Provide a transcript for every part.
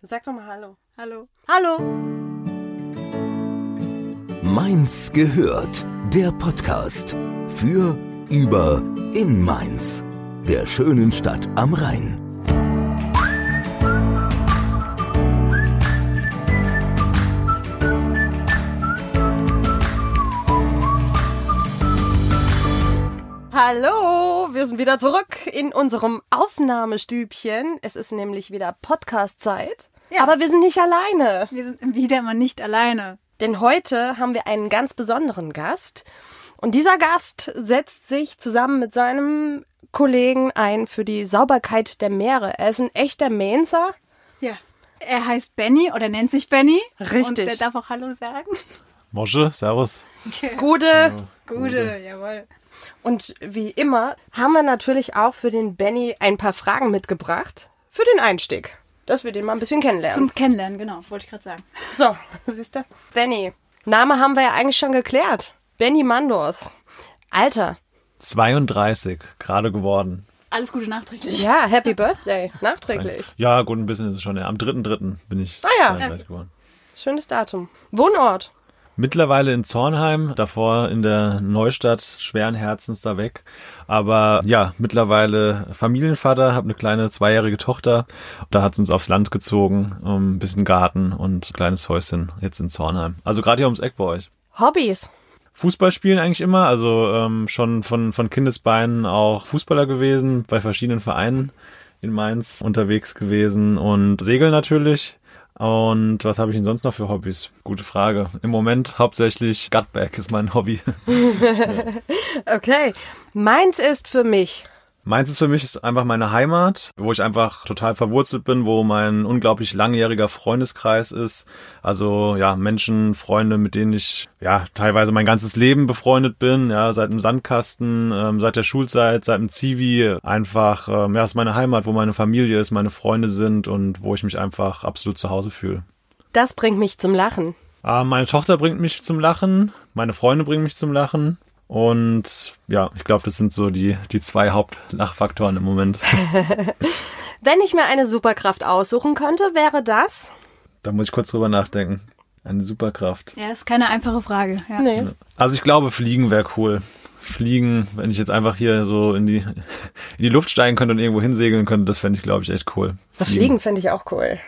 Sag doch mal Hallo. Hallo. Hallo. Mainz gehört. Der Podcast für, über, in Mainz. Der schönen Stadt am Rhein. Hallo, wir sind wieder zurück in unserem Aufnahmestübchen. Es ist nämlich wieder Podcast-Zeit. Ja. Aber wir sind nicht alleine. Wir sind wieder mal nicht alleine. Denn heute haben wir einen ganz besonderen Gast. Und dieser Gast setzt sich zusammen mit seinem Kollegen ein für die Sauberkeit der Meere. Er ist ein echter Mainzer. Ja. Er heißt Benny oder nennt sich Benny. Richtig. Und er darf auch Hallo sagen. Mosche, servus. Gute. Gute, jawohl. Und wie immer haben wir natürlich auch für den Benny ein paar Fragen mitgebracht. Für den Einstieg. Dass wir den mal ein bisschen kennenlernen. Zum Kennenlernen, genau, wollte ich gerade sagen. so, siehst du? Benny. Name haben wir ja eigentlich schon geklärt. Benny Mandors. Alter. 32, gerade geworden. Alles Gute nachträglich. Ja, Happy Birthday. Nachträglich. Ja, gut, ein bisschen ist es schon. Ja. Am 3.3. bin ich Ah ja. 32 geworden. Schönes Datum. Wohnort. Mittlerweile in Zornheim, davor in der Neustadt, schweren Herzens da weg. Aber ja, mittlerweile Familienvater, habe eine kleine zweijährige Tochter. Da hat's uns aufs Land gezogen, um ein bisschen Garten und ein kleines Häuschen jetzt in Zornheim. Also gerade hier ums Eck bei euch. Hobbys. Fußball spielen eigentlich immer, also ähm, schon von, von Kindesbeinen auch Fußballer gewesen, bei verschiedenen Vereinen in Mainz unterwegs gewesen und Segeln natürlich. Und was habe ich denn sonst noch für Hobbys? Gute Frage. Im Moment hauptsächlich Gutback ist mein Hobby. Okay. Meins ist für mich. Mainz ist für mich ist einfach meine Heimat, wo ich einfach total verwurzelt bin, wo mein unglaublich langjähriger Freundeskreis ist. Also ja, Menschen, Freunde, mit denen ich ja teilweise mein ganzes Leben befreundet bin, ja, seit dem Sandkasten, ähm, seit der Schulzeit, seit dem Zivi. Einfach, ähm, ja, ist meine Heimat, wo meine Familie ist, meine Freunde sind und wo ich mich einfach absolut zu Hause fühle. Das bringt mich zum Lachen. Äh, meine Tochter bringt mich zum Lachen, meine Freunde bringen mich zum Lachen. Und ja, ich glaube, das sind so die, die zwei Hauptlachfaktoren im Moment. Wenn ich mir eine Superkraft aussuchen könnte, wäre das? Da muss ich kurz drüber nachdenken. Eine Superkraft. Ja, ist keine einfache Frage. Ja. Nee. Also ich glaube, Fliegen wäre cool. Fliegen, wenn ich jetzt einfach hier so in die, in die Luft steigen könnte und irgendwo hinsegeln könnte, das fände ich, glaube ich, echt cool. Fliegen fände ich auch cool.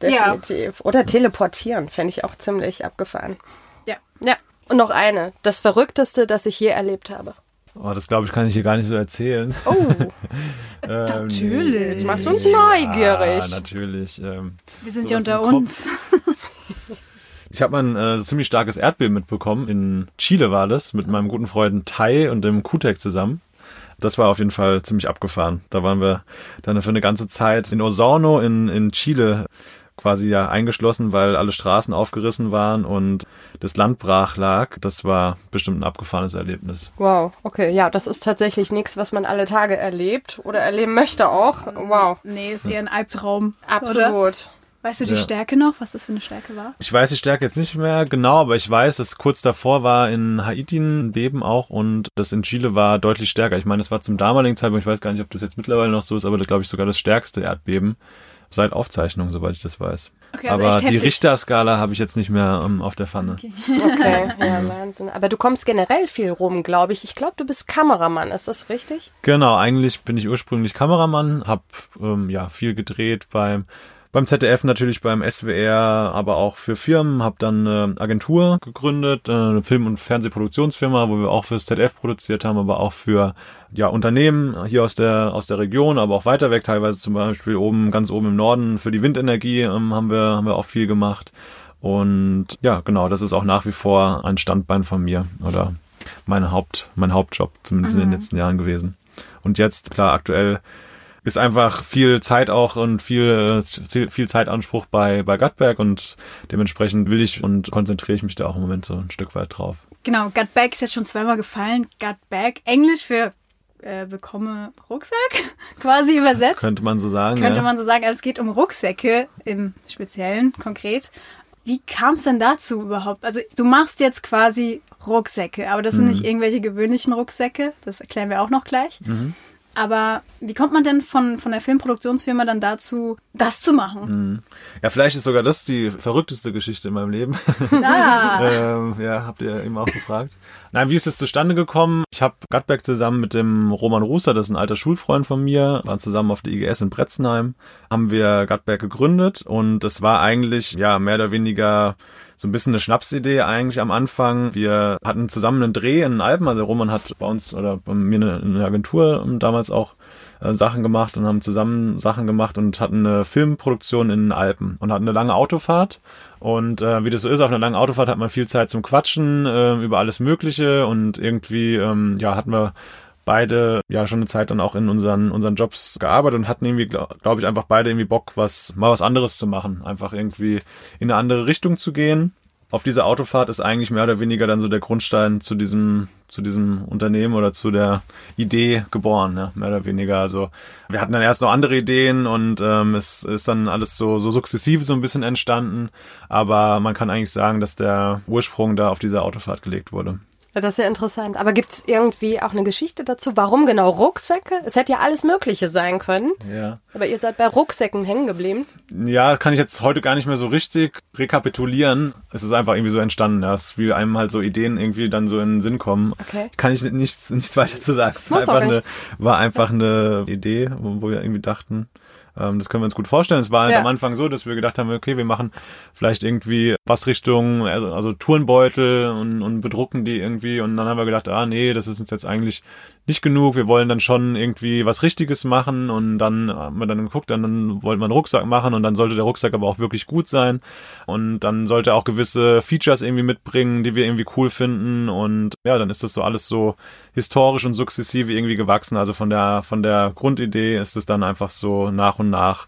Definitiv. Oder teleportieren fände ich auch ziemlich abgefahren. Ja. Ja. Und noch eine. Das Verrückteste, das ich je erlebt habe. Oh, das glaube ich, kann ich hier gar nicht so erzählen. Oh, Ähm, Natürlich. jetzt machst du uns neugierig. Ja, natürlich. Ähm, Wir sind ja unter uns. Ich habe mal ein äh, ziemlich starkes Erdbeben mitbekommen. In Chile war das, mit meinem guten Freund Tai und dem Kutek zusammen. Das war auf jeden Fall ziemlich abgefahren. Da waren wir dann für eine ganze Zeit in Osorno in, in Chile quasi ja eingeschlossen, weil alle Straßen aufgerissen waren und das Land brach lag. Das war bestimmt ein abgefahrenes Erlebnis. Wow, okay. Ja, das ist tatsächlich nichts, was man alle Tage erlebt oder erleben möchte auch. Wow, Nee, ist eher ein Albtraum. Oder? absolut. Weißt du die Ja. Stärke noch, was das für eine Stärke war? Ich weiß die Stärke jetzt nicht mehr genau, aber ich weiß, dass kurz davor war in Haiti ein Beben auch und das in Chile war deutlich stärker. Ich meine, das war zum damaligen Zeitpunkt, ich weiß gar nicht, ob das jetzt mittlerweile noch so ist, aber das glaube ich sogar das stärkste Erdbeben seit Aufzeichnung, soweit ich das weiß. Okay, also aber echt die. Richterskala habe ich jetzt nicht mehr ähm, auf der Pfanne. Okay, ja, Wahnsinn. Aber du kommst generell viel rum, glaube ich. Ich glaube, du bist Kameramann, ist das richtig? Genau, eigentlich bin ich ursprünglich Kameramann, habe ähm, ja viel gedreht beim beim ZDF natürlich, beim SWR, aber auch für Firmen, habe dann eine Agentur gegründet, äh, eine Film- und Fernsehproduktionsfirma, wo wir auch fürs ZDF produziert haben, aber auch für ja Unternehmen hier aus der aus der Region, aber auch weiter weg, teilweise zum Beispiel oben ganz oben im Norden für die Windenergie ähm, haben wir haben wir auch viel gemacht. Und ja genau, das ist auch nach wie vor ein Standbein von mir oder meine Haupt mein Hauptjob zumindest in den letzten Jahren gewesen. Und jetzt klar aktuell ist einfach viel Zeit auch und viel, äh, viel Zeitanspruch bei, bei Gutberg und dementsprechend will ich und konzentriere ich mich da auch im Moment so ein Stück weit drauf. Genau, Gut Bag ist jetzt schon zweimal gefallen. Gut Bag, Englisch für äh, bekomme Rucksack, quasi übersetzt. Könnte man so sagen. Könnte ja. man so sagen. Also es geht um Rucksäcke im Speziellen, konkret. Wie kam es denn dazu überhaupt? Also du machst jetzt quasi Rucksäcke, aber das sind Mhm. nicht irgendwelche gewöhnlichen Rucksäcke. Das erklären wir auch noch gleich. Mhm. Aber wie kommt man denn von, von der Filmproduktionsfirma dann dazu, das zu machen? Ja, vielleicht ist sogar das die verrückteste Geschichte in meinem Leben. Ah, ähm, ja, habt ihr eben auch gefragt. Nein, wie ist es zustande gekommen? Ich habe Gutberg zusammen mit dem Roman Ruser, das ist ein alter Schulfreund von mir, waren zusammen auf der IGS in Bretzenheim, haben wir Gutberg gegründet und das war eigentlich ja mehr oder weniger so ein bisschen eine Schnapsidee eigentlich am Anfang. Wir hatten zusammen einen Dreh in den Alpen, also Roman hat bei uns oder bei mir eine, eine Agentur damals auch äh, Sachen gemacht und haben zusammen Sachen gemacht und hatten eine Filmproduktion in den Alpen und hatten eine lange Autofahrt. Und äh, wie das so ist, auf einer langen Autofahrt hat man viel Zeit zum Quatschen äh, über alles Mögliche und irgendwie ähm, ja hatten wir beide ja schon eine Zeit dann auch in unseren unseren Jobs gearbeitet und hatten irgendwie glaube glaub ich einfach beide irgendwie Bock was mal was anderes zu machen, einfach irgendwie in eine andere Richtung zu gehen auf dieser Autofahrt ist eigentlich mehr oder weniger dann so der Grundstein zu diesem, zu diesem Unternehmen oder zu der Idee geboren, ja, mehr oder weniger. Also wir hatten dann erst noch andere Ideen und ähm, es ist dann alles so, so sukzessive so ein bisschen entstanden. Aber man kann eigentlich sagen, dass der Ursprung da auf dieser Autofahrt gelegt wurde. Das ist ja interessant. Aber gibt es irgendwie auch eine Geschichte dazu? Warum genau Rucksäcke? Es hätte ja alles Mögliche sein können. Ja. Aber ihr seid bei Rucksäcken hängen geblieben. Ja, kann ich jetzt heute gar nicht mehr so richtig rekapitulieren. Es ist einfach irgendwie so entstanden, dass wie einem halt so Ideen irgendwie dann so in den Sinn kommen. Okay. Kann ich nichts, nichts weiter zu sagen. Es war einfach, eine, war einfach eine Idee, wo wir irgendwie dachten, ähm, das können wir uns gut vorstellen. Es war halt Ja. am Anfang so, dass wir gedacht haben, okay, wir machen vielleicht irgendwie was Richtung, also, also Turnbeutel und, und bedrucken die irgendwie. Und dann haben wir gedacht, ah nee, das ist uns jetzt eigentlich nicht genug. Wir wollen dann schon irgendwie was Richtiges machen. Und dann haben wir dann geguckt, dann, dann wollten wir einen Rucksack machen und dann sollte der Rucksack aber auch wirklich gut sein. Und dann sollte er auch gewisse Features irgendwie mitbringen, die wir irgendwie cool finden. Und ja, dann ist das so alles so historisch und sukzessive irgendwie gewachsen. Also von der, von der Grundidee ist es dann einfach so nach und nach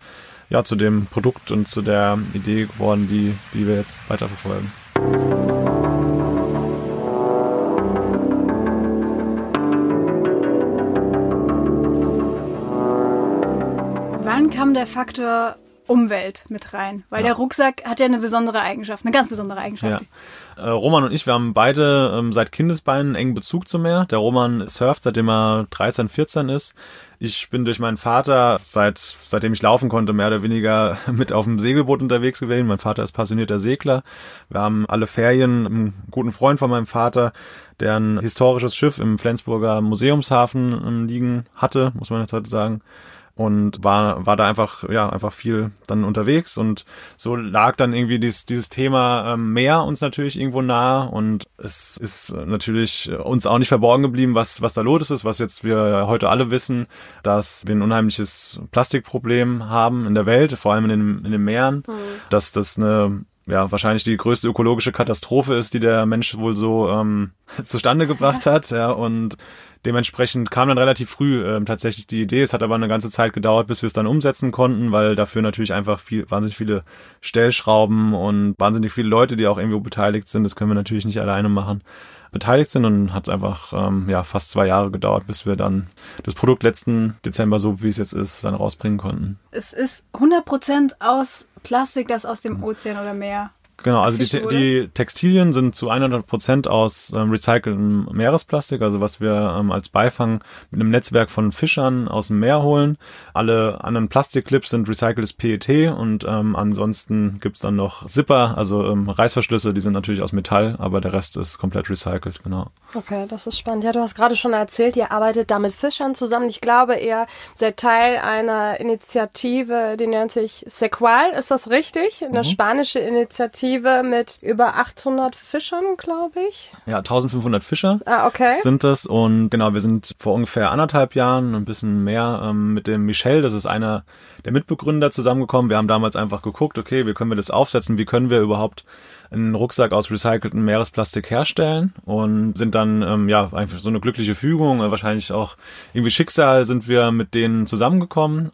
ja, zu dem Produkt und zu der Idee geworden, die, die wir jetzt weiterverfolgen. Kam der Faktor Umwelt mit rein? Weil der Rucksack hat ja eine besondere Eigenschaft, eine ganz besondere Eigenschaft. Ja. Äh, Roman und ich, wir haben beide ähm, seit Kindesbeinen einen engen Bezug zum Meer. Der Roman surft, seitdem er 13, 14 ist. Ich bin durch meinen Vater, seit, seitdem ich laufen konnte, mehr oder weniger mit auf dem Segelboot unterwegs gewesen. Mein Vater ist passionierter Segler. Wir haben alle Ferien einen guten Freund von meinem Vater, der ein historisches Schiff im Flensburger Museumshafen ähm, liegen hatte, muss man jetzt heute sagen und war war da einfach ja einfach viel dann unterwegs und so lag dann irgendwie dieses dieses Thema ähm, Meer uns natürlich irgendwo nah und es ist natürlich uns auch nicht verborgen geblieben was was da los ist was jetzt wir heute alle wissen dass wir ein unheimliches Plastikproblem haben in der Welt vor allem in den in den Meeren dass das eine ja, wahrscheinlich die größte ökologische Katastrophe ist, die der Mensch wohl so ähm, zustande gebracht hat, ja, und dementsprechend kam dann relativ früh ähm, tatsächlich die Idee. Es hat aber eine ganze Zeit gedauert, bis wir es dann umsetzen konnten, weil dafür natürlich einfach viel, wahnsinnig viele Stellschrauben und wahnsinnig viele Leute, die auch irgendwo beteiligt sind. Das können wir natürlich nicht alleine machen beteiligt sind und hat es einfach ähm, ja fast zwei Jahre gedauert, bis wir dann das Produkt letzten Dezember, so wie es jetzt ist, dann rausbringen konnten. Es ist 100% aus Plastik, das aus dem Ozean oder Meer Genau, also die, die Textilien sind zu 100 Prozent aus ähm, recyceltem Meeresplastik, also was wir ähm, als Beifang mit einem Netzwerk von Fischern aus dem Meer holen. Alle anderen Plastikclips sind recyceltes PET und ähm, ansonsten gibt's dann noch Zipper, also ähm, Reißverschlüsse, die sind natürlich aus Metall, aber der Rest ist komplett recycelt, genau. Okay, das ist spannend. Ja, du hast gerade schon erzählt, ihr arbeitet da mit Fischern zusammen. Ich glaube, ihr seid Teil einer Initiative, die nennt sich Sequal. Ist das richtig? Eine spanische Initiative mit über 800 Fischern, glaube ich. Ja, 1500 Fischer. Ah, okay. sind das und genau, wir sind vor ungefähr anderthalb Jahren, ein bisschen mehr, ähm, mit dem Michel, das ist einer der Mitbegründer, zusammengekommen. Wir haben damals einfach geguckt, okay, wie können wir das aufsetzen, wie können wir überhaupt einen Rucksack aus recyceltem Meeresplastik herstellen und sind dann, ähm, ja, einfach so eine glückliche Fügung, äh, wahrscheinlich auch irgendwie Schicksal sind wir mit denen zusammengekommen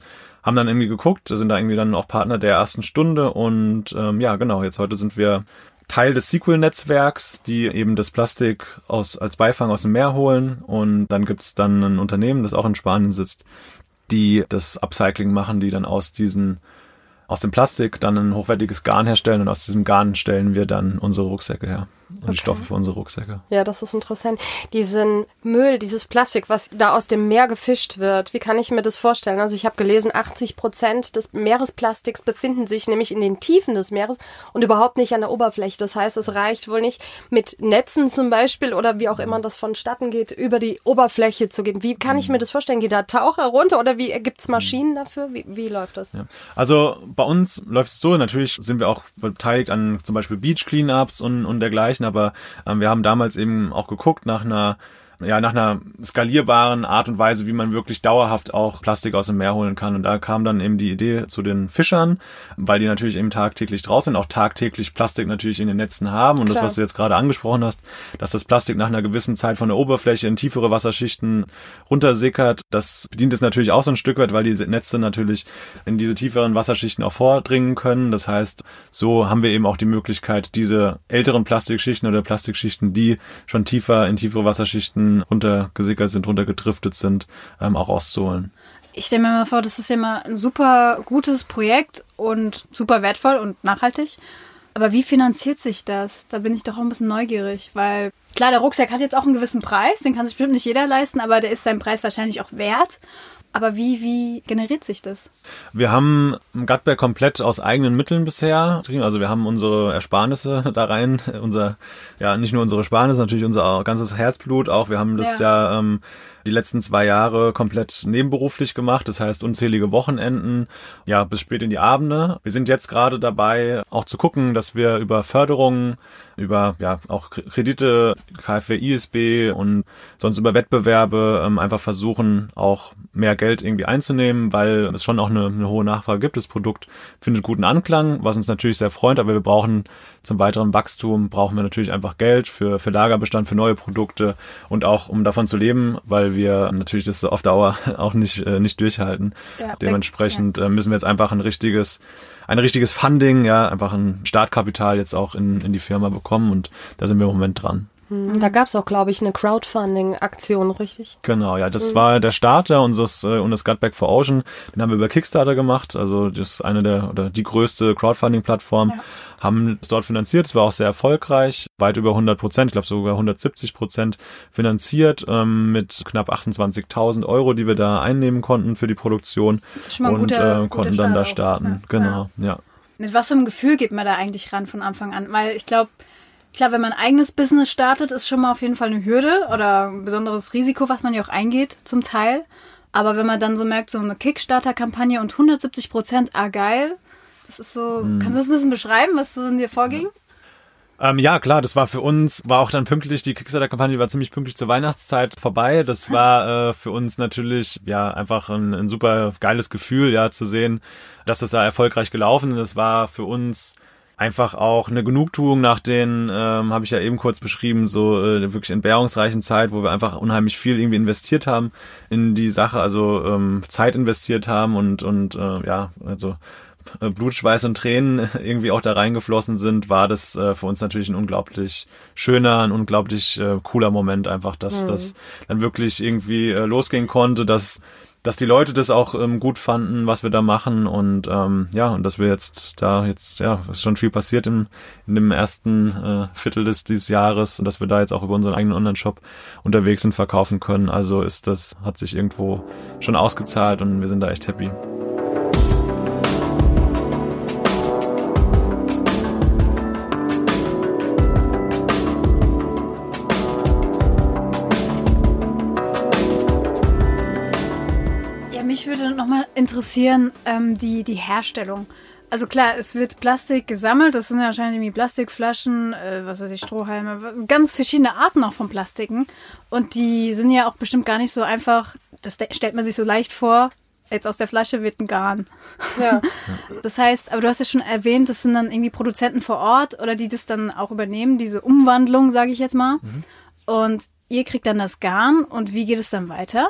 haben dann irgendwie geguckt, sind da irgendwie dann auch Partner der ersten Stunde und ähm, ja, genau, jetzt heute sind wir Teil des Sequel-Netzwerks, die eben das Plastik aus, als Beifang aus dem Meer holen und dann gibt's dann ein Unternehmen, das auch in Spanien sitzt, die das Upcycling machen, die dann aus diesen aus dem Plastik dann ein hochwertiges Garn herstellen und aus diesem Garn stellen wir dann unsere Rucksäcke her. Und Okay. die Stoffe für unsere Rucksäcke. Ja, das ist interessant. Diesen Müll, dieses Plastik, was da aus dem Meer gefischt wird, wie kann ich mir das vorstellen? Also ich habe gelesen, 80 Prozent des Meeresplastiks befinden sich nämlich in den Tiefen des Meeres und überhaupt nicht an der Oberfläche. Das heißt, es reicht wohl nicht mit Netzen zum Beispiel oder wie auch immer das vonstatten geht, über die Oberfläche zu gehen. Wie kann ich mir das vorstellen? Geht da Taucher runter oder wie gibt's Maschinen dafür? Wie, wie läuft das? Ja. Also bei uns läuft es so, natürlich sind wir auch beteiligt an zum Beispiel Beach Cleanups und, und dergleichen, aber ähm, wir haben damals eben auch geguckt nach einer ja, nach einer skalierbaren Art und Weise, wie man wirklich dauerhaft auch Plastik aus dem Meer holen kann. Und da kam dann eben die Idee zu den Fischern, weil die natürlich eben tagtäglich draußen sind, auch tagtäglich Plastik natürlich in den Netzen haben. Und das, Klar. was du jetzt gerade angesprochen hast, dass das Plastik nach einer gewissen Zeit von der Oberfläche in tiefere Wasserschichten runtersickert, das bedient es natürlich auch so ein Stück weit, weil diese Netze natürlich in diese tieferen Wasserschichten auch vordringen können. Das heißt, so haben wir eben auch die Möglichkeit, diese älteren Plastikschichten oder Plastikschichten, die schon tiefer in tiefere Wasserschichten runtergesickert sind, runtergedriftet sind, ähm, auch auszuholen. Ich stelle mir mal vor, das ist ja mal ein super gutes Projekt und super wertvoll und nachhaltig. Aber wie finanziert sich das? Da bin ich doch auch ein bisschen neugierig, weil klar, der Rucksack hat jetzt auch einen gewissen Preis, den kann sich bestimmt nicht jeder leisten, aber der ist seinen Preis wahrscheinlich auch wert. Aber wie, wie generiert sich das? Wir haben Gutberg komplett aus eigenen Mitteln bisher betrieben. Also wir haben unsere Ersparnisse da rein, unser, ja, nicht nur unsere Ersparnisse, natürlich unser ganzes Herzblut auch. Wir haben das ja, ähm, die letzten zwei Jahre komplett nebenberuflich gemacht. Das heißt unzählige Wochenenden, ja, bis spät in die Abende. Wir sind jetzt gerade dabei, auch zu gucken, dass wir über Förderungen, über ja auch Kredite, KfW, ISB und sonst über Wettbewerbe ähm, einfach versuchen, auch mehr Geld irgendwie einzunehmen, weil es schon auch eine, eine hohe Nachfrage gibt. Das Produkt findet guten Anklang, was uns natürlich sehr freut, aber wir brauchen zum weiteren Wachstum brauchen wir natürlich einfach Geld für, für Lagerbestand, für neue Produkte und auch um davon zu leben, weil wir natürlich das auf Dauer auch nicht, äh, nicht durchhalten. Ja, Dementsprechend äh, müssen wir jetzt einfach ein richtiges, ein richtiges Funding, ja, einfach ein Startkapital jetzt auch in, in die Firma bekommen und da sind wir im Moment dran. Hm, Da gab's auch, glaube ich, eine Crowdfunding-Aktion, richtig? Genau, ja, das war der Starter unseres äh, unseres Gutback for Ocean. Den haben wir über Kickstarter gemacht. Also das ist eine der oder die größte Crowdfunding-Plattform. Ja. Haben es dort finanziert. Es war auch sehr erfolgreich, weit über 100 Prozent, ich glaube sogar 170 Prozent finanziert ähm, mit knapp 28.000 Euro, die wir da einnehmen konnten für die Produktion Das ist schon mal ein und guter- äh, konnten dann da starten. Ja. Genau, ja. Mit was für einem Gefühl geht man da eigentlich ran von Anfang an? Weil ich glaube, klar, wenn man ein eigenes Business startet, ist schon mal auf jeden Fall eine Hürde oder ein besonderes Risiko, was man ja auch eingeht, zum Teil. Aber wenn man dann so merkt, so eine Kickstarter-Kampagne und 170 Prozent, ah geil, das ist so, kannst du das ein bisschen beschreiben, was so in dir vorging? Ähm, ja, klar, das war für uns, war auch dann pünktlich, die Kickstarter-Kampagne war ziemlich pünktlich zur Weihnachtszeit vorbei. Das war äh, für uns natürlich, ja, einfach ein, ein super geiles Gefühl, ja, zu sehen, dass das da erfolgreich gelaufen ist. Das war für uns einfach auch eine Genugtuung nach den, ähm, habe ich ja eben kurz beschrieben, so äh, wirklich entbehrungsreichen Zeit, wo wir einfach unheimlich viel irgendwie investiert haben in die Sache, also ähm, Zeit investiert haben und, und äh, ja, also äh, Blut, Schweiß und Tränen irgendwie auch da reingeflossen sind, war das äh, für uns natürlich ein unglaublich schöner, ein unglaublich äh, cooler Moment einfach, dass das dann wirklich irgendwie äh, losgehen konnte, dass dass die Leute das auch ähm, gut fanden, was wir da machen und ähm, ja, und dass wir jetzt da jetzt, ja, ist schon viel passiert im, in dem ersten äh, Viertel des dieses Jahres und dass wir da jetzt auch über unseren eigenen Online-Shop unterwegs sind, verkaufen können. Also ist das, hat sich irgendwo schon ausgezahlt und wir sind da echt happy. Interessieren, ähm, die, die Herstellung. Also klar, es wird Plastik gesammelt, das sind ja wahrscheinlich irgendwie Plastikflaschen, äh, was weiß ich, Strohhalme, ganz verschiedene Arten auch von Plastiken. Und die sind ja auch bestimmt gar nicht so einfach, das stellt man sich so leicht vor, jetzt aus der Flasche wird ein Garn. Ja. Das heißt, aber du hast ja schon erwähnt, das sind dann irgendwie Produzenten vor Ort oder die das dann auch übernehmen, diese Umwandlung, sage ich jetzt mal. Und ihr kriegt dann das Garn und wie geht es dann weiter?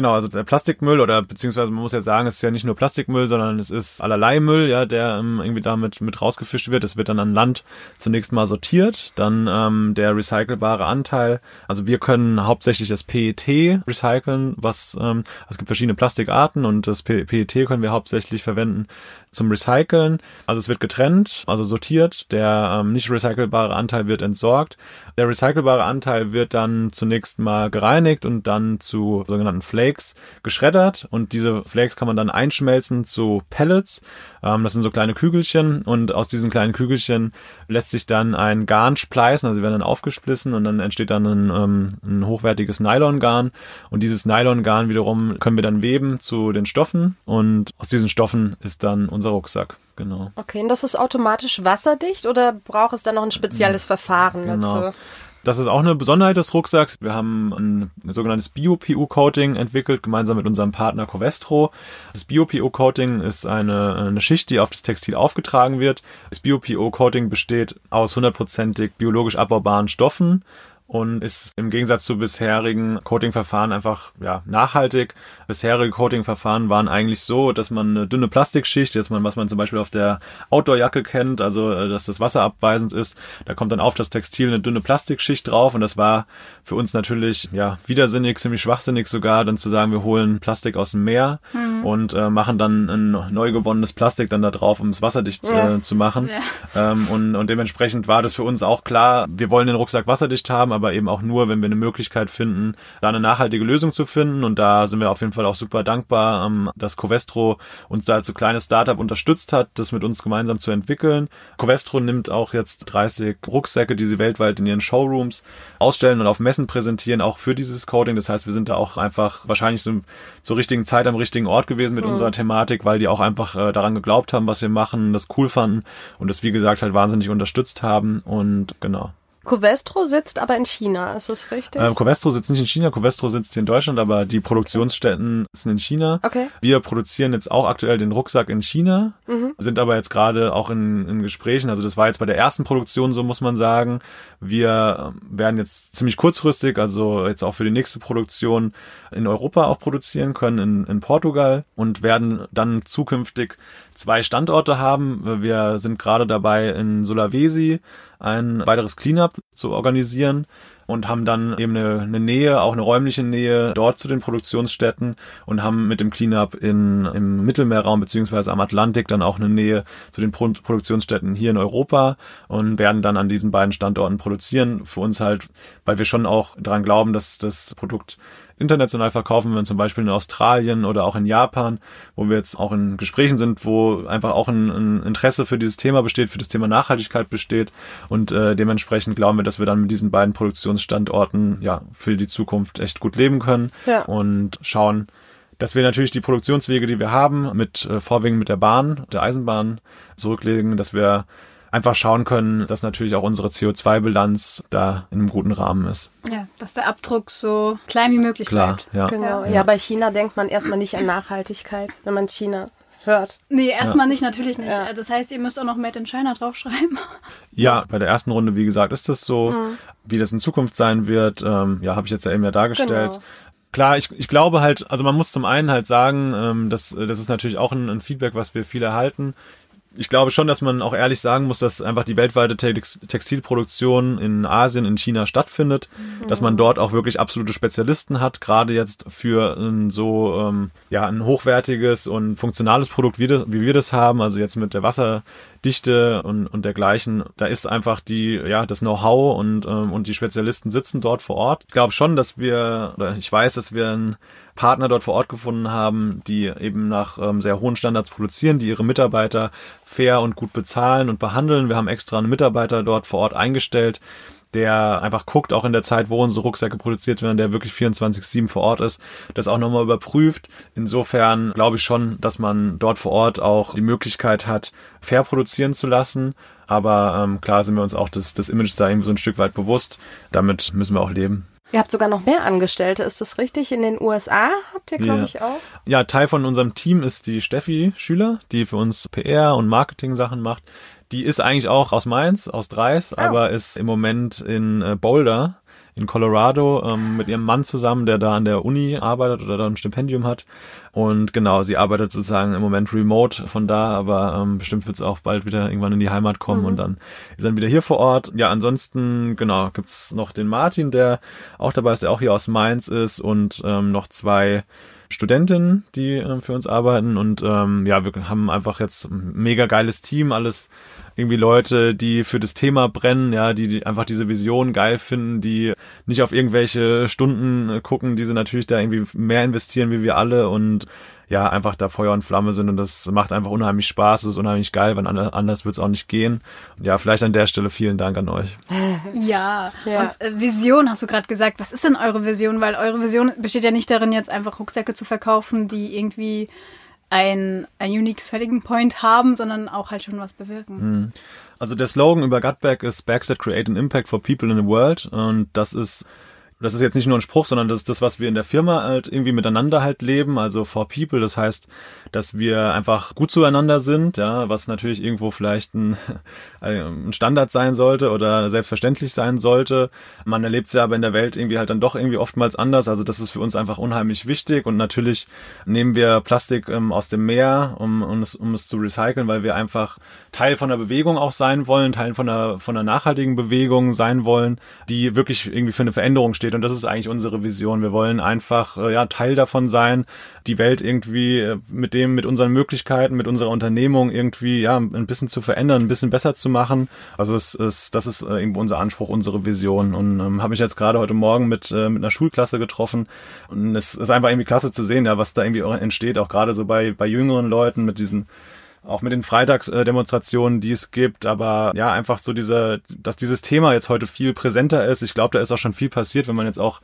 Genau, also der Plastikmüll oder beziehungsweise man muss ja sagen, es ist ja nicht nur Plastikmüll, sondern es ist allerlei Müll, ja, der ähm, irgendwie damit mit rausgefischt wird. Es wird dann an Land zunächst mal sortiert, dann ähm, der recycelbare Anteil. Also wir können hauptsächlich das PET recyceln, was ähm, es gibt verschiedene Plastikarten und das PET können wir hauptsächlich verwenden zum Recyceln. Also es wird getrennt, also sortiert. Der ähm, nicht recycelbare Anteil wird entsorgt. Der recycelbare Anteil wird dann zunächst mal gereinigt und dann zu sogenannten Flakes geschreddert. Und diese Flakes kann man dann einschmelzen zu Pellets. Ähm, das sind so kleine Kügelchen und aus diesen kleinen Kügelchen lässt sich dann ein Garn spleißen. Also sie werden dann aufgesplissen und dann entsteht dann ein, ähm, ein hochwertiges Nylongarn. Und dieses Nylongarn wiederum können wir dann weben zu den Stoffen. Und aus diesen Stoffen ist dann unser Rucksack, genau. Okay, und das ist automatisch wasserdicht oder braucht es dann noch ein spezielles Verfahren Genau. dazu? Das ist auch eine Besonderheit des Rucksacks. Wir haben ein sogenanntes Bio-PU-Coating entwickelt, gemeinsam mit unserem Partner Covestro. Das Bio-PU-Coating ist eine, eine Schicht, die auf das Textil aufgetragen wird. Das Bio-PU-Coating besteht aus hundertprozentig biologisch abbaubaren Stoffen und ist im Gegensatz zu bisherigen Coating-Verfahren einfach ja, nachhaltig. Bisherige Coating-Verfahren waren eigentlich so, dass man eine dünne Plastikschicht, jetzt man, was man zum Beispiel auf der Outdoor-Jacke kennt, also äh, dass das Wasser abweisend ist, da kommt dann auf das Textil eine dünne Plastikschicht drauf und das war für uns natürlich ja widersinnig, ziemlich schwachsinnig sogar, dann zu sagen, wir holen Plastik aus dem Meer und äh, machen dann ein neu gewonnenes Plastik dann da drauf, um es wasserdicht Ja. äh, zu machen. Ähm, und, und dementsprechend war das für uns auch klar, wir wollen den Rucksack wasserdicht haben, aber eben auch nur, wenn wir eine Möglichkeit finden, da eine nachhaltige Lösung zu finden. Und da sind wir auf jeden Fall auch super dankbar, ähm, dass Covestro uns da als so kleines Startup unterstützt hat, das mit uns gemeinsam zu entwickeln. Covestro nimmt auch jetzt 30 Rucksäcke, die sie weltweit in ihren Showrooms ausstellen und auf Messen präsentieren, auch für dieses Coding. Das heißt, wir sind da auch einfach wahrscheinlich so zur richtigen Zeit am richtigen Ort gewesen mit unserer Thematik, weil die auch einfach äh, daran geglaubt haben, was wir machen, das cool fanden und das, wie gesagt, halt wahnsinnig unterstützt haben. Und genau. Covestro sitzt aber in China, ist das richtig? Ähm, Covestro sitzt nicht in China, Covestro sitzt hier in Deutschland, aber die Produktionsstätten sitzen in China. Okay. Wir produzieren jetzt auch aktuell den Rucksack in China, sind aber jetzt gerade auch in, in Gesprächen. Also das war jetzt bei der ersten Produktion so, muss man sagen. Wir ähm, werden jetzt ziemlich kurzfristig, also jetzt auch für die nächste Produktion in Europa auch produzieren können, in, in Portugal und werden dann zukünftig zwei Standorte haben. Wir sind gerade dabei in Sulawesi ein weiteres Cleanup zu organisieren und haben dann eben eine, eine Nähe, auch eine räumliche Nähe dort zu den Produktionsstätten und haben mit dem Cleanup in, im Mittelmeerraum beziehungsweise am Atlantik dann auch eine Nähe zu den Pro Produktionsstätten hier in Europa und werden dann an diesen beiden Standorten produzieren. Für uns halt, weil wir schon auch daran glauben, dass das Produkt international verkaufen wir zum Beispiel in Australien oder auch in Japan, wo wir jetzt auch in Gesprächen sind, wo einfach auch ein, ein Interesse für dieses Thema besteht, für das Thema Nachhaltigkeit besteht und äh, dementsprechend glauben wir, dass wir dann mit diesen beiden Produktionsstandorten ja für die Zukunft echt gut leben können Ja. und schauen, dass wir natürlich die Produktionswege, die wir haben, mit äh, vorwiegend mit der Bahn, der Eisenbahn zurücklegen, dass wir einfach schauen können, dass natürlich auch unsere CO2-Bilanz da in einem guten Rahmen ist. Ja, dass der Abdruck so klein wie möglich Klar, bleibt. ja. Genau. Ja. bei China denkt man erstmal nicht an Nachhaltigkeit, wenn man China hört. Nee, erstmal nicht, natürlich nicht. Ja. Das heißt, ihr müsst auch noch Made in China draufschreiben. Ja, bei der ersten Runde, wie gesagt, ist das so. Wie das in Zukunft sein wird, ähm, ja, habe ich jetzt ja eben ja dargestellt. Genau. Klar, ich, ich glaube halt, also man muss zum einen halt sagen, ähm, das, das ist natürlich auch ein, ein Feedback, was wir viel erhalten. Ich glaube schon, dass man auch ehrlich sagen muss, dass einfach die weltweite Tex Textilproduktion in Asien, in China stattfindet, dass man dort auch wirklich absolute Spezialisten hat, gerade jetzt für ein so ähm, ja ein hochwertiges und funktionales Produkt, wie, das, wie wir das haben, also jetzt mit der Wasserdichte und, und dergleichen, da ist einfach die ja das Know-how und ähm, und die Spezialisten sitzen dort vor Ort. Ich glaube schon, dass wir oder ich weiß, dass wir einen Partner dort vor Ort gefunden haben, die eben nach ähm, sehr hohen Standards produzieren, die ihre Mitarbeiter fair und gut bezahlen und behandeln. Wir haben extra einen Mitarbeiter dort vor Ort eingestellt, der einfach guckt, auch in der Zeit, wo unsere Rucksäcke produziert werden, der wirklich 24-7 vor Ort ist, das auch nochmal überprüft. Insofern glaube ich schon, dass man dort vor Ort auch die Möglichkeit hat, fair produzieren zu lassen. Aber ähm, klar sind wir uns auch des, des Images da irgendwie so ein Stück weit bewusst. Damit müssen wir auch leben. Ihr habt sogar noch mehr Angestellte, ist das richtig? In den USA habt ihr, glaube Ja. ich, auch. Ja, Teil von unserem Team ist die Steffi Schüler, die für uns PR und Marketing Sachen macht. Die ist eigentlich auch aus Mainz, aus Dreis, aber ist im Moment in äh, Boulder in Colorado ähm, mit ihrem Mann zusammen, der da an der Uni arbeitet oder da ein Stipendium hat. Und genau, sie arbeitet sozusagen im Moment remote von da, aber ähm, bestimmt wird es auch bald wieder irgendwann in die Heimat kommen mhm. und dann ist dann wieder hier vor Ort. Ja, ansonsten, genau, gibt's noch den Martin, der auch dabei ist, der auch hier aus Mainz ist und ähm, noch zwei Studentinnen, die äh, für uns arbeiten und ähm, ja, wir haben einfach jetzt ein mega geiles Team, alles irgendwie Leute, die für das Thema brennen, ja, die, die einfach diese Vision geil finden, die nicht auf irgendwelche Stunden äh, gucken, die sie natürlich da irgendwie mehr investieren wie wir alle und ja, einfach da Feuer und Flamme sind und das macht einfach unheimlich Spaß, es ist unheimlich geil, weil anders wird es auch nicht gehen. Ja, vielleicht an der Stelle vielen Dank an euch. Ja, ja. und äh, Vision hast du gerade gesagt. Was ist denn eure Vision? Weil eure Vision besteht ja nicht darin, jetzt einfach Rucksäcke zu verkaufen, die irgendwie ein, ein unique selling point haben, sondern auch halt schon was bewirken. Hm. Also der Slogan über Gutback ist Bags that create an impact for people in the world und das ist das ist jetzt nicht nur ein Spruch, sondern das ist das, was wir in der Firma halt irgendwie miteinander halt leben, also for people. Das heißt, dass wir einfach gut zueinander sind, ja, was natürlich irgendwo vielleicht ein, ein Standard sein sollte oder selbstverständlich sein sollte. Man erlebt es ja aber in der Welt irgendwie halt dann doch irgendwie oftmals anders. Also das ist für uns einfach unheimlich wichtig und natürlich nehmen wir Plastik ähm, aus dem Meer, um, um, es, um es zu recyceln, weil wir einfach Teil von der Bewegung auch sein wollen, Teil von der, von der nachhaltigen Bewegung sein wollen, die wirklich irgendwie für eine Veränderung steht steht. Und das ist eigentlich unsere Vision. Wir wollen einfach äh, ja Teil davon sein, die Welt irgendwie äh, mit dem, mit unseren Möglichkeiten, mit unserer Unternehmung irgendwie ja ein bisschen zu verändern, ein bisschen besser zu machen. Also es ist, das ist äh, irgendwo unser Anspruch, unsere Vision. Und ähm, habe mich jetzt gerade heute Morgen mit äh, mit einer Schulklasse getroffen und es ist einfach irgendwie klasse zu sehen, ja, was da irgendwie entsteht, auch gerade so bei bei jüngeren Leuten mit diesen auch mit den Freitagsdemonstrationen, die es gibt, aber ja, einfach so diese, dass dieses Thema jetzt heute viel präsenter ist. Ich glaube, da ist auch schon viel passiert, wenn man jetzt auch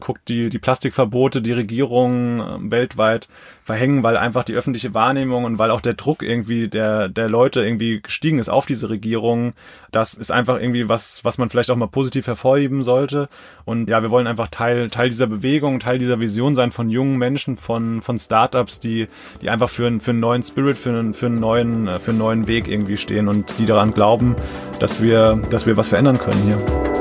guckt, die, die Plastikverbote, die Regierungen äh, weltweit verhängen, weil einfach die öffentliche Wahrnehmung und weil auch der Druck irgendwie der, der Leute irgendwie gestiegen ist auf diese Regierungen. Das ist einfach irgendwie was, was man vielleicht auch mal positiv hervorheben sollte. Und ja, wir wollen einfach Teil, Teil dieser Bewegung, Teil dieser Vision sein von jungen Menschen, von, von Startups, die, die einfach für, einen für einen neuen Spirit, für einen, für einen neuen, äh, für einen neuen Weg irgendwie stehen und die daran glauben, dass wir, dass wir was verändern können hier.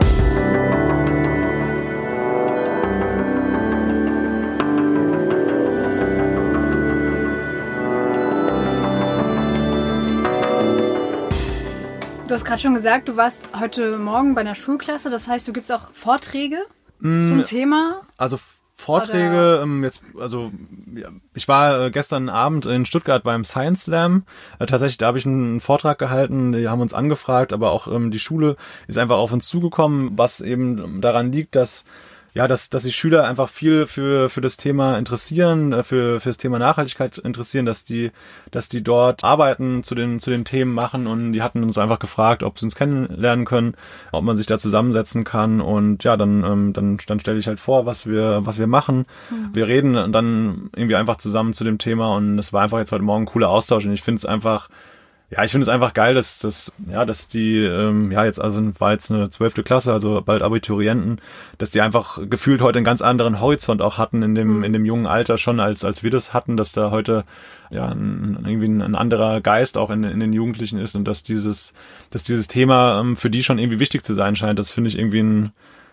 Gerade schon gesagt, du warst heute Morgen bei einer Schulklasse. Das heißt, du gibst auch Vorträge mm, zum Thema? Also Vorträge, ähm, jetzt, also ich war äh, gestern Abend in Stuttgart beim Science Slam. Äh, tatsächlich, da habe ich einen Vortrag gehalten, die haben uns angefragt, aber auch ähm, die Schule ist einfach auf uns zugekommen, was eben daran liegt, dass ja, dass, dass die Schüler einfach viel für, für das Thema interessieren, äh, für, für das Thema Nachhaltigkeit interessieren, dass die, dass die dort Arbeiten zu den, zu den Themen machen und die hatten uns einfach gefragt, ob sie uns kennenlernen können, ob man sich da zusammensetzen kann und ja, dann, ähm, dann, dann stelle ich halt vor, was wir, was wir machen. Mhm. Wir reden dann irgendwie einfach zusammen zu dem Thema und es war einfach jetzt heute Morgen ein cooler Austausch und ich finde es einfach, ja, ich finde es einfach geil, dass, dass, ja, dass die, ähm, ja, jetzt also war jetzt eine zwölfte Klasse, also bald Abiturienten, dass die einfach gefühlt heute einen ganz anderen Horizont auch hatten in dem, mhm. in dem jungen Alter schon, als, als wir das hatten, dass da heute ja ein, irgendwie ein, ein anderer Geist auch in, in den Jugendlichen ist und dass dieses, dass dieses Thema ähm, für die schon irgendwie wichtig zu sein scheint. Das finde ich irgendwie ein,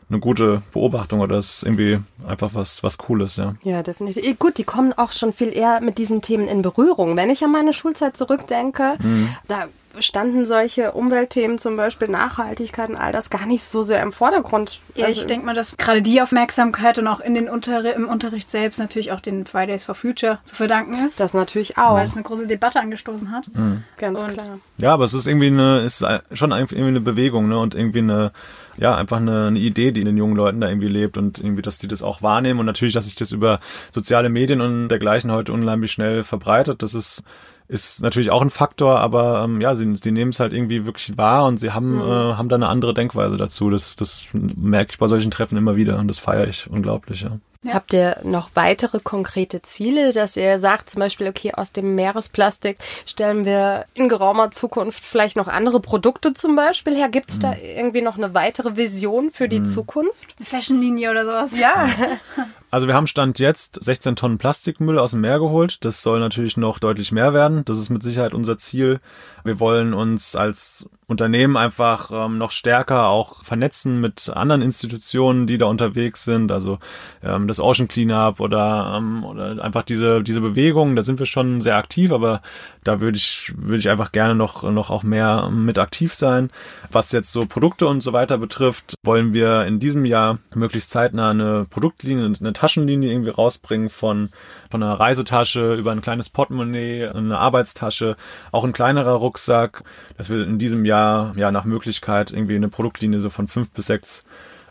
eine gute Beobachtung oder das ist irgendwie einfach was, was Cooles, ja. Ja, definitiv. Gut, die kommen auch schon viel eher mit diesen Themen in Berührung. Wenn ich an meine Schulzeit zurückdenke, mhm. da standen solche Umweltthemen, zum Beispiel Nachhaltigkeit und all das, gar nicht so sehr im Vordergrund. Ja, also ich denke mal, dass gerade die Aufmerksamkeit und auch in den Unterri im Unterricht selbst natürlich auch den Fridays for Future zu verdanken ist. Das natürlich auch. Weil es eine große Debatte angestoßen hat. Mhm. Ganz und klar. Ja, aber es ist irgendwie eine, ist schon irgendwie eine Bewegung, ne? Und irgendwie eine, ja, einfach eine, eine Idee, die in den jungen Leuten da irgendwie lebt und irgendwie, dass die das auch wahrnehmen und natürlich, dass sich das über soziale Medien und dergleichen heute unheimlich schnell verbreitet. Das ist ist natürlich auch ein Faktor, aber ähm, ja, sie, sie nehmen es halt irgendwie wirklich wahr und sie haben, mhm. äh, haben da eine andere Denkweise dazu. Das, das merke ich bei solchen Treffen immer wieder und das feiere ich unglaublich, ja. Ja. Habt ihr noch weitere konkrete Ziele, dass ihr sagt, zum Beispiel, okay, aus dem Meeresplastik stellen wir in geraumer Zukunft vielleicht noch andere Produkte zum Beispiel her? Gibt es mhm. da irgendwie noch eine weitere Vision für die mhm. Zukunft? Eine Fashionlinie oder sowas? Ja. Also wir haben Stand jetzt 16 Tonnen Plastikmüll aus dem Meer geholt. Das soll natürlich noch deutlich mehr werden. Das ist mit Sicherheit unser Ziel. Wir wollen uns als Unternehmen einfach ähm, noch stärker auch vernetzen mit anderen Institutionen, die da unterwegs sind, also ähm, das Ocean Cleanup oder, ähm, oder einfach diese, diese Bewegung, da sind wir schon sehr aktiv, aber da würde ich, würde ich einfach gerne noch, noch auch mehr mit aktiv sein. Was jetzt so Produkte und so weiter betrifft, wollen wir in diesem Jahr möglichst zeitnah eine Produktlinie, eine Taschenlinie irgendwie rausbringen von, von einer Reisetasche über ein kleines Portemonnaie, eine Arbeitstasche, auch ein kleinerer Rucksack, dass wir in diesem Jahr ja nach Möglichkeit irgendwie eine Produktlinie so von fünf bis sechs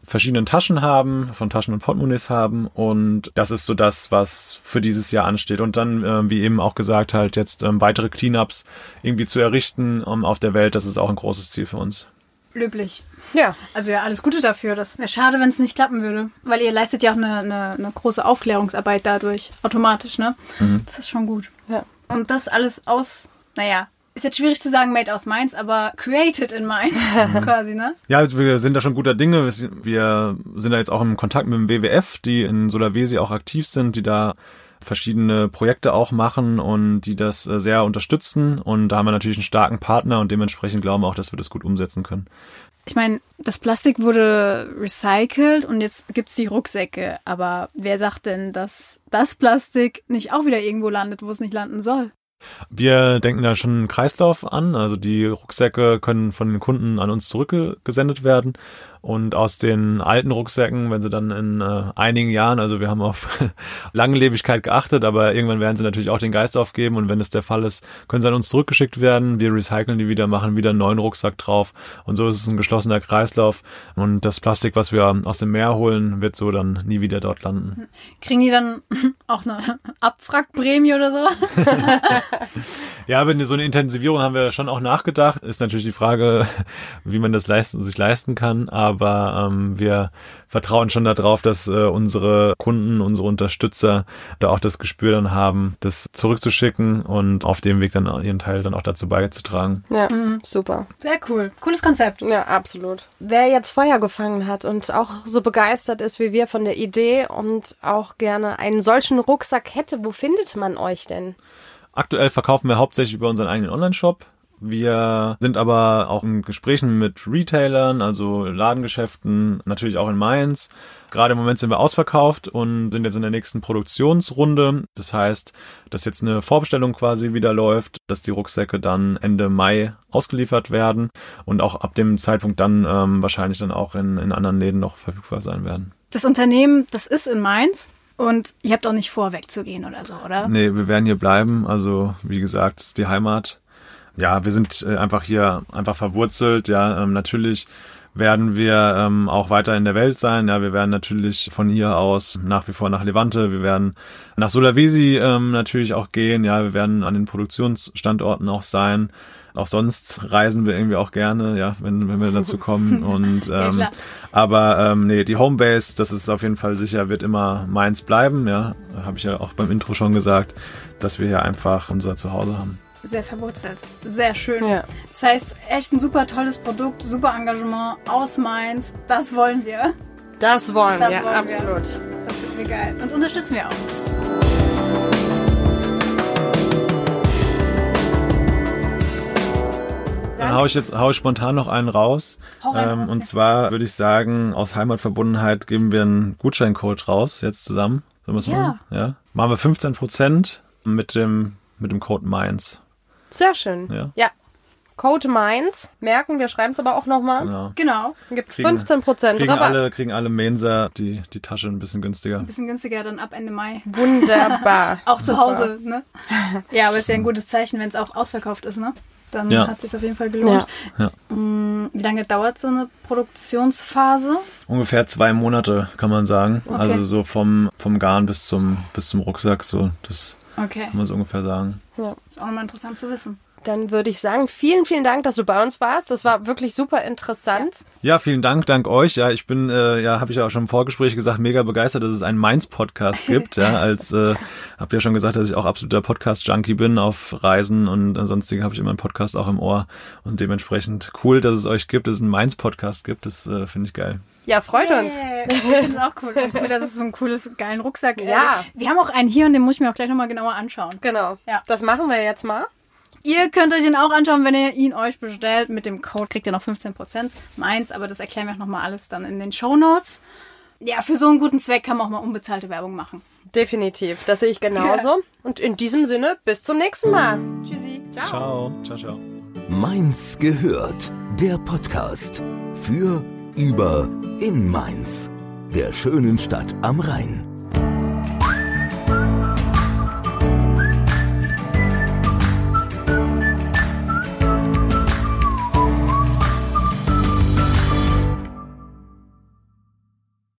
verschiedenen Taschen haben, von Taschen und Portemonnaies haben und das ist so das, was für dieses Jahr ansteht und dann, äh, wie eben auch gesagt, halt jetzt ähm, weitere Cleanups irgendwie zu errichten ähm, auf der Welt, das ist auch ein großes Ziel für uns. Löblich. Ja. Also ja, alles Gute dafür. Das wäre schade, wenn es nicht klappen würde. Weil ihr leistet ja auch eine, eine, eine große Aufklärungsarbeit dadurch. Automatisch, ne? Mhm. Das ist schon gut. Ja. Und das alles aus, naja, ist jetzt schwierig zu sagen, made aus Mainz, aber created in Mainz quasi, ne? Ja, also wir sind da schon guter Dinge. Wir sind da jetzt auch im Kontakt mit dem WWF, die in Sulawesi auch aktiv sind, die da verschiedene Projekte auch machen und die das äh, sehr unterstützen. Und da haben wir natürlich einen starken Partner und dementsprechend glauben wir auch, dass wir das gut umsetzen können. Ich meine, das Plastik wurde recycelt und jetzt gibt's die Rucksäcke. Aber wer sagt denn, dass das Plastik nicht auch wieder irgendwo landet, wo es nicht landen soll? Wir denken da schon einen Kreislauf an. Also die Rucksäcke können von den Kunden an uns zurückgesendet werden. Und aus den alten Rucksäcken, wenn sie dann in äh, einigen Jahren, also wir haben auf Langlebigkeit geachtet, aber irgendwann werden sie natürlich auch den Geist aufgeben. Und wenn es der Fall ist, können sie an uns zurückgeschickt werden. Wir recyceln die wieder, machen wieder einen neuen Rucksack drauf. Und so ist es ein geschlossener Kreislauf. Und das Plastik, was wir aus dem Meer holen, wird so dann nie wieder dort landen. Kriegen die dann auch eine Abwrackprämie oder so? Ja, wenn so eine Intensivierung haben wir schon auch nachgedacht. Ist natürlich die Frage, wie man das leisten, sich leisten kann. Aber ähm, wir vertrauen schon darauf, dass äh, unsere Kunden, unsere Unterstützer da auch das Gespür dann haben, das zurückzuschicken und auf dem Weg dann ihren Teil dann auch dazu beizutragen. Ja, super. Sehr cool. Cooles Konzept. Ja, absolut. Wer jetzt Feuer gefangen hat und auch so begeistert ist wie wir von der Idee und auch gerne einen solchen Rucksack hätte, wo findet man euch denn? Aktuell verkaufen wir hauptsächlich über unseren eigenen Online-Shop. Wir sind aber auch in Gesprächen mit Retailern, also Ladengeschäften, natürlich auch in Mainz. Gerade im Moment sind wir ausverkauft und sind jetzt in der nächsten Produktionsrunde. Das heißt, dass jetzt eine Vorbestellung quasi wieder läuft, dass die Rucksäcke dann Ende Mai ausgeliefert werden und auch ab dem Zeitpunkt dann ähm, wahrscheinlich dann auch in, in anderen Läden noch verfügbar sein werden. Das Unternehmen, das ist in Mainz. Und ihr habt auch nicht vor, wegzugehen oder so, oder? Nee, wir werden hier bleiben. Also, wie gesagt, es ist die Heimat. Ja, wir sind äh, einfach hier einfach verwurzelt. Ja, ähm, natürlich werden wir ähm, auch weiter in der Welt sein. Ja, wir werden natürlich von hier aus nach wie vor nach Levante. Wir werden nach Sulawesi ähm, natürlich auch gehen. Ja, wir werden an den Produktionsstandorten auch sein. Auch sonst reisen wir irgendwie auch gerne, ja, wenn, wenn wir dazu kommen. Und Ja, ähm, klar. aber ähm, nee, die Homebase, das ist auf jeden Fall sicher, wird immer Mainz bleiben, ja. Habe ich ja auch beim Intro schon gesagt, dass wir hier einfach unser Zuhause haben. Sehr verwurzelt. Sehr schön. Ja. Das heißt, echt ein super tolles Produkt, super Engagement aus Mainz. Das wollen wir. Das wollen Das wir, wollen wir. absolut. Das finden wir geil. Und unterstützen wir auch. Hau ich jetzt hau ich spontan noch einen raus. Hau rein, ähm, raus, und ja. zwar würde ich sagen, aus Heimatverbundenheit geben wir einen Gutscheincode raus, jetzt zusammen. Sollen wir es Ja. machen? Ja. Machen wir 15 Prozent mit dem, mit dem Code Mainz. Sehr schön. Ja. ja. Code Mainz. Merken, wir schreiben es aber auch nochmal. Genau. Genau. Gibt es Kriegen- 15% Kriegen Rabatt. alle, kriegen alle Mainzer die, die Tasche ein bisschen günstiger. Ein bisschen günstiger dann ab Ende Mai. Wunderbar. Auch zu Super. Hause, ne? Ja, aber ist ja ein gutes Zeichen, wenn es auch ausverkauft ist, ne? Dann Ja. hat es sich auf jeden Fall gelohnt. Ja. Mm, Wie lange dauert so eine Produktionsphase? Ungefähr zwei Monate, kann man sagen. Okay. Also so vom, vom Garn bis zum, bis zum Rucksack, so, das Okay, kann man so ungefähr sagen. ist auch nochmal interessant zu wissen. Dann würde ich sagen, vielen, vielen Dank, dass du bei uns warst. Das war wirklich super interessant. Ja, vielen Dank, dank euch. Ja, ich bin, äh, ja, habe ich ja auch schon im Vorgespräch gesagt, mega begeistert, dass es einen Mainz-Podcast gibt. ja, als äh, habe ja schon gesagt, dass ich auch absoluter Podcast-Junkie bin auf Reisen und ansonsten habe ich immer einen Podcast auch im Ohr und dementsprechend cool, dass es euch gibt, dass es einen Mainz-Podcast gibt. Das äh, finde ich geil. Ja, freut uns. Yeah. Ich finde es auch cool. Cool, dass es so ein cooles, geilen Rucksack Ja. Äh, Wir haben auch einen hier und den muss ich mir auch gleich nochmal genauer anschauen. Genau. Ja. Das machen wir jetzt mal. Ihr könnt euch den auch anschauen, wenn ihr ihn euch bestellt. Mit dem Code kriegt ihr noch 15% meins, aber das erklären wir auch nochmal alles dann in den Show Notes. Ja, für so einen guten Zweck kann man auch mal unbezahlte Werbung machen. Definitiv, das sehe ich genauso. Und in diesem Sinne, bis zum nächsten Mal. Tschüssi. Ciao. Ciao, ciao. Mainz gehört. Der Podcast für, über, in Mainz. Der schönen Stadt am Rhein.